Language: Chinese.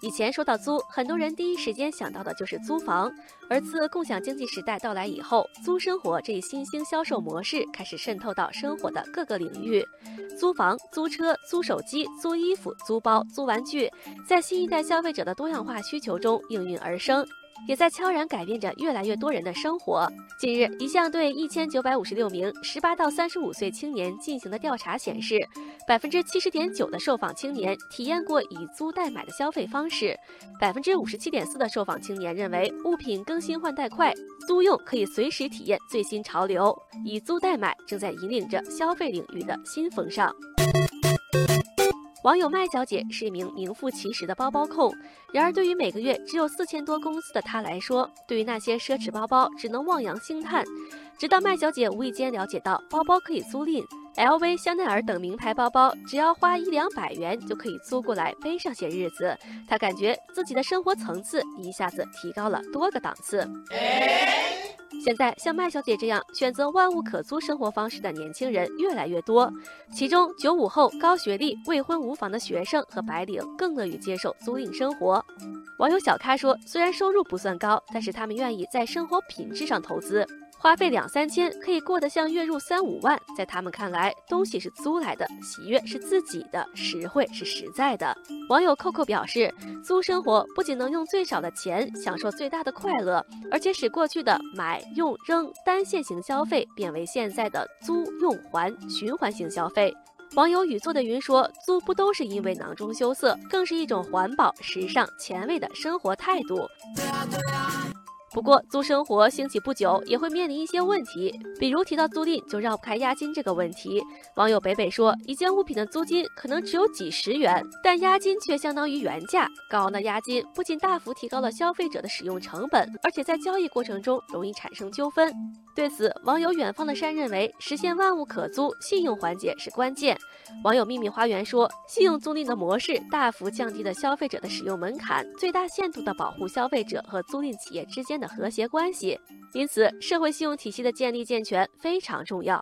以前说到租，很多人第一时间想到的就是租房。而自共享经济时代到来以后，租生活这一新兴销售模式开始渗透到生活的各个领域。租房、租车、租手机、租衣服、租包、租玩具，在新一代消费者的多样化需求中应运而生。也在悄然改变着越来越多人的生活。近日，一项对一千九百五十六名十八到三十五岁青年进行的调查显示，百分之七十点九的受访青年体验过以租代买的消费方式，百分之五十七点四的受访青年认为物品更新换代快，租用可以随时体验最新潮流。以租代买正在引领着消费领域的新风尚。网友麦小姐是一名名副其实的包包控，然而对于每个月只有四千多工资的她来说，对于那些奢侈包包只能望洋兴叹。直到麦小姐无意间了解到包包可以租赁，LV、香奈儿等名牌包包只要花一两百元就可以租过来背上些日子，她感觉自己的生活层次一下子提高了多个档次。现在像麦小姐这样选择万物可租生活方式的年轻人越来越多，其中九五后、高学历、未婚无房的学生和白领更乐于接受租赁生活。网友小咖说，虽然收入不算高，但是他们愿意在生活品质上投资。花费两三千可以过得像月入三五万，在他们看来，东西是租来的，喜悦是自己的，实惠是实在的。网友扣扣表示，租生活不仅能用最少的钱享受最大的快乐，而且使过去的买用扔单线型消费变为现在的租用还循环型消费。网友雨做的云说，租不都是因为囊中羞涩，更是一种环保、时尚、前卫的生活态度。不过，租生活兴起不久，也会面临一些问题，比如提到租赁就绕不开押金这个问题。网友北北说，一件物品的租金可能只有几十元，但押金却相当于原价。高昂的押金不仅大幅提高了消费者的使用成本，而且在交易过程中容易产生纠纷。对此，网友远方的山认为，实现万物可租，信用环节是关键。网友秘密花园说，信用租赁的模式大幅降低了消费者的使用门槛，最大限度地保护消费者和租赁企业之间的和谐关系。因此，社会信用体系的建立健全非常重要。